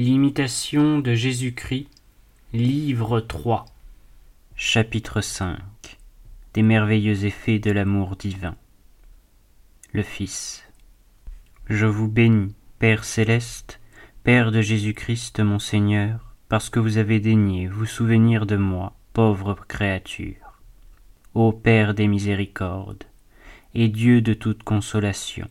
L'imitation de Jésus-Christ, livre 3, chapitre 5 Des merveilleux effets de l'amour divin. Le Fils. Je vous bénis, Père céleste, Père de Jésus-Christ mon Seigneur, parce que vous avez daigné vous souvenir de moi, pauvre créature. Ô Père des miséricordes, et Dieu de toute consolation,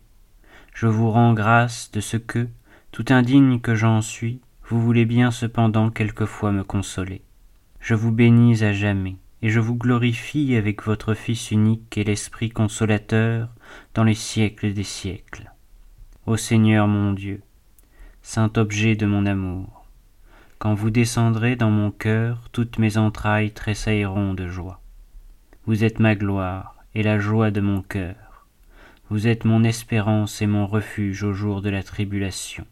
je vous rends grâce de ce que, tout indigne que j'en suis, vous voulez bien cependant quelquefois me consoler. Je vous bénis à jamais, et je vous glorifie avec votre Fils unique et l'Esprit consolateur dans les siècles des siècles. Ô Seigneur mon Dieu, saint objet de mon amour, quand vous descendrez dans mon cœur, toutes mes entrailles tressailleront de joie. Vous êtes ma gloire et la joie de mon cœur. Vous êtes mon espérance et mon refuge au jour de la tribulation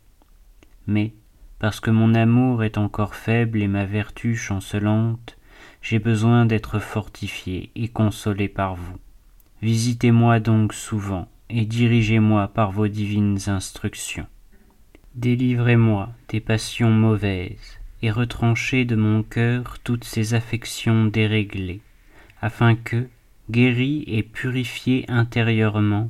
mais parce que mon amour est encore faible et ma vertu chancelante, j'ai besoin d'être fortifié et consolé par vous. Visitez-moi donc souvent et dirigez-moi par vos divines instructions. Délivrez-moi des passions mauvaises et retranchez de mon cœur toutes ces affections déréglées, afin que, guéri et purifié intérieurement,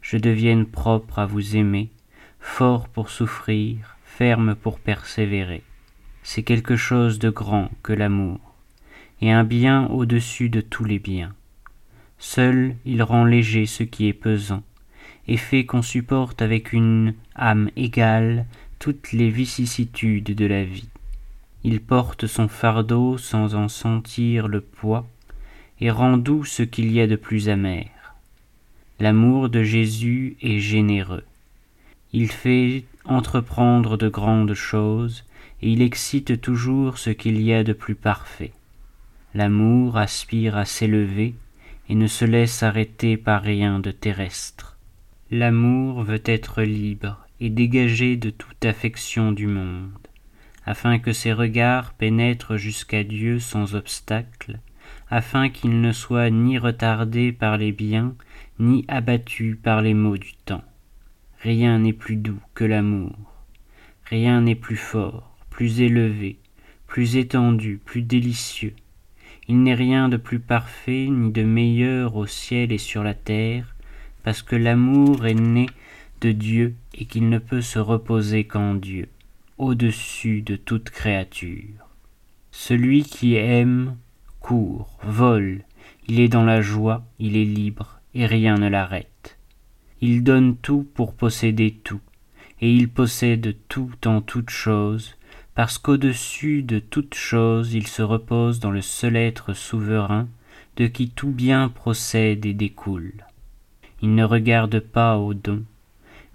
je devienne propre à vous aimer, fort pour souffrir, ferme pour persévérer. C'est quelque chose de grand que l'amour, et un bien au-dessus de tous les biens. Seul il rend léger ce qui est pesant, et fait qu'on supporte avec une âme égale toutes les vicissitudes de la vie. Il porte son fardeau sans en sentir le poids, et rend doux ce qu'il y a de plus amer. L'amour de Jésus est généreux. Il fait entreprendre de grandes choses, et il excite toujours ce qu'il y a de plus parfait. L'amour aspire à s'élever et ne se laisse arrêter par rien de terrestre. L'amour veut être libre et dégagé de toute affection du monde, afin que ses regards pénètrent jusqu'à Dieu sans obstacle, afin qu'il ne soit ni retardé par les biens, ni abattu par les maux du temps. Rien n'est plus doux que l'amour. Rien n'est plus fort, plus élevé, plus étendu, plus délicieux. Il n'est rien de plus parfait ni de meilleur au ciel et sur la terre, parce que l'amour est né de Dieu et qu'il ne peut se reposer qu'en Dieu, au-dessus de toute créature. Celui qui aime court, vole, il est dans la joie, il est libre, et rien ne l'arrête. Il donne tout pour posséder tout, et il possède tout en toute chose, parce qu'au-dessus de toute chose il se repose dans le seul être souverain, de qui tout bien procède et découle. Il ne regarde pas au don,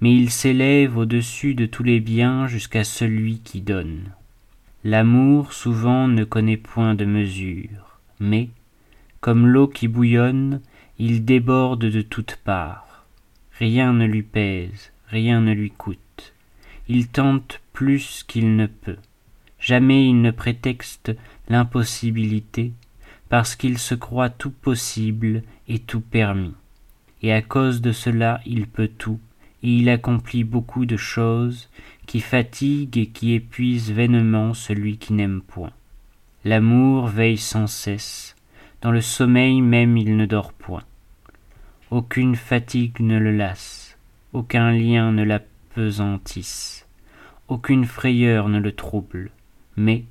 mais il s'élève au-dessus de tous les biens jusqu'à celui qui donne. L'amour souvent ne connaît point de mesure, mais, comme l'eau qui bouillonne, il déborde de toutes parts Rien ne lui pèse, rien ne lui coûte. Il tente plus qu'il ne peut. Jamais il ne prétexte l'impossibilité, parce qu'il se croit tout possible et tout permis. Et à cause de cela il peut tout, et il accomplit beaucoup de choses qui fatiguent et qui épuisent vainement celui qui n'aime point. L'amour veille sans cesse, dans le sommeil même il ne dort point. Aucune fatigue ne le lasse, aucun lien ne l'apesantisse, aucune frayeur ne le trouble, mais,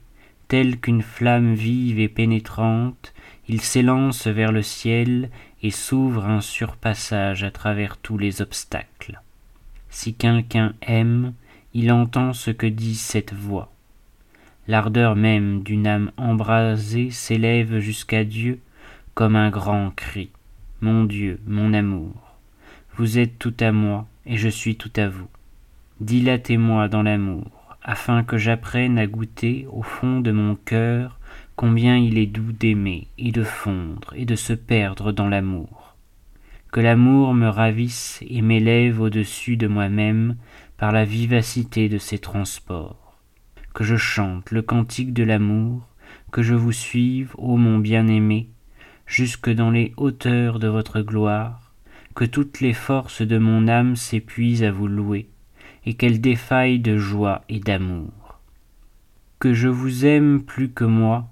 tel qu'une flamme vive et pénétrante, il s'élance vers le ciel et s'ouvre un surpassage à travers tous les obstacles. Si quelqu'un aime, il entend ce que dit cette voix. L'ardeur même d'une âme embrasée s'élève jusqu'à Dieu comme un grand cri. Mon Dieu, mon amour, vous êtes tout à moi et je suis tout à vous. Dilatez-moi dans l'amour, afin que j'apprenne à goûter au fond de mon cœur combien il est doux d'aimer et de fondre et de se perdre dans l'amour. Que l'amour me ravisse et m'élève au-dessus de moi-même par la vivacité de ses transports. Que je chante le cantique de l'amour, que je vous suive, ô mon bien-aimé, jusque dans les hauteurs de votre gloire, que toutes les forces de mon âme s'épuisent à vous louer, et qu'elles défaillent de joie et d'amour. que je vous aime plus que moi,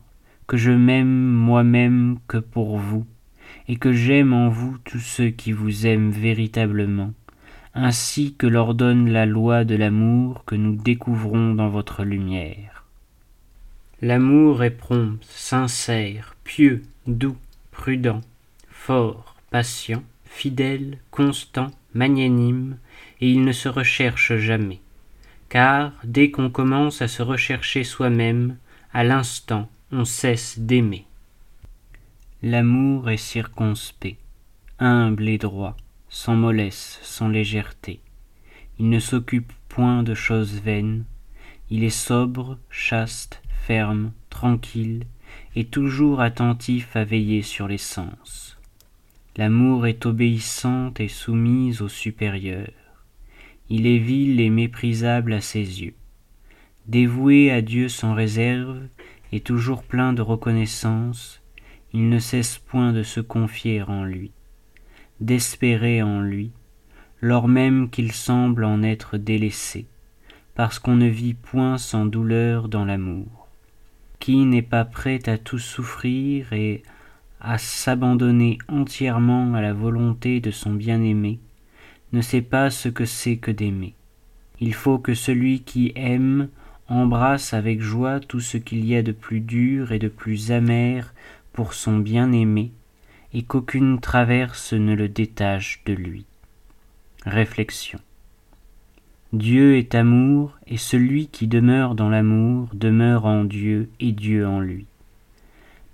que je m'aime moi-même que pour vous, et que j'aime en vous tous ceux qui vous aiment véritablement, ainsi que l'ordonne la loi de l'amour que nous découvrons dans votre lumière. L'amour est prompt, sincère, pieux, doux, prudent, fort, patient, fidèle, constant, magnanime, et il ne se recherche jamais. Car, dès qu'on commence à se rechercher soi-même, à l'instant, on cesse d'aimer. L'amour est circonspect, humble et droit, sans mollesse, sans légèreté. Il ne s'occupe point de choses vaines, il est sobre, chaste, ferme, tranquille, et toujours attentif à veiller sur les sens. L'amour est obéissante et soumise au supérieur. Il est vil et méprisable à ses yeux. Dévoué à Dieu sans réserve et toujours plein de reconnaissance, il ne cesse point de se confier en lui, d'espérer en lui, lors même qu'il semble en être délaissé, parce qu'on ne vit point sans douleur dans l'amour. Qui n'est pas prêt à tout souffrir et à s'abandonner entièrement à la volonté de son bien-aimé, ne sait pas ce que c'est que d'aimer. Il faut que celui qui aime embrasse avec joie tout ce qu'il y a de plus dur et de plus amer pour son bien-aimé, et qu'aucune traverse ne le détache de lui. Réflexion. Dieu est amour, et celui qui demeure dans l'amour demeure en Dieu et Dieu en lui.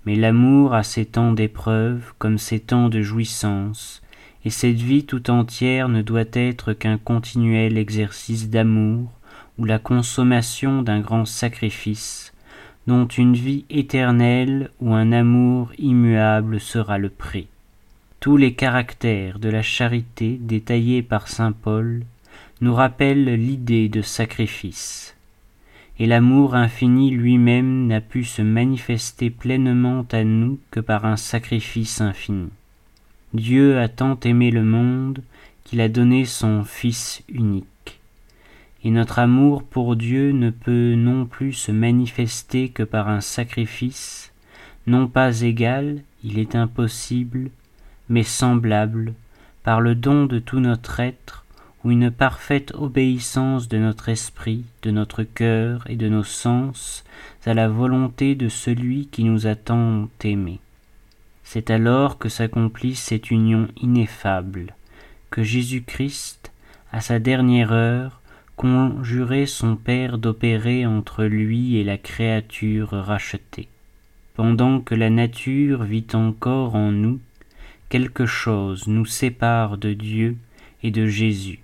Mais l'amour a ses temps d'épreuve comme ses temps de jouissance, et cette vie tout entière ne doit être qu'un continuel exercice d'amour ou la consommation d'un grand sacrifice, dont une vie éternelle ou un amour immuable sera le prix. Tous les caractères de la charité détaillés par saint Paul nous rappellent l'idée de sacrifice. Et l'amour infini lui-même n'a pu se manifester pleinement à nous que par un sacrifice infini. Dieu a tant aimé le monde qu'il a donné son Fils unique et notre amour pour Dieu ne peut non plus se manifester que par un sacrifice, non pas égal, il est impossible, mais semblable, par le don de tout notre être, ou une parfaite obéissance de notre esprit, de notre cœur et de nos sens à la volonté de celui qui nous a tant aimés. C'est alors que s'accomplit cette union ineffable, que Jésus-Christ, à sa dernière heure, conjurait son Père d'opérer entre lui et la créature rachetée. Pendant que la nature vit encore en nous, quelque chose nous sépare de Dieu et de Jésus,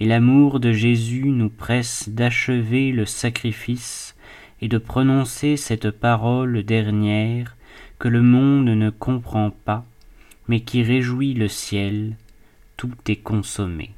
et l'amour de Jésus nous presse d'achever le sacrifice et de prononcer cette parole dernière que le monde ne comprend pas, mais qui réjouit le ciel, tout est consommé.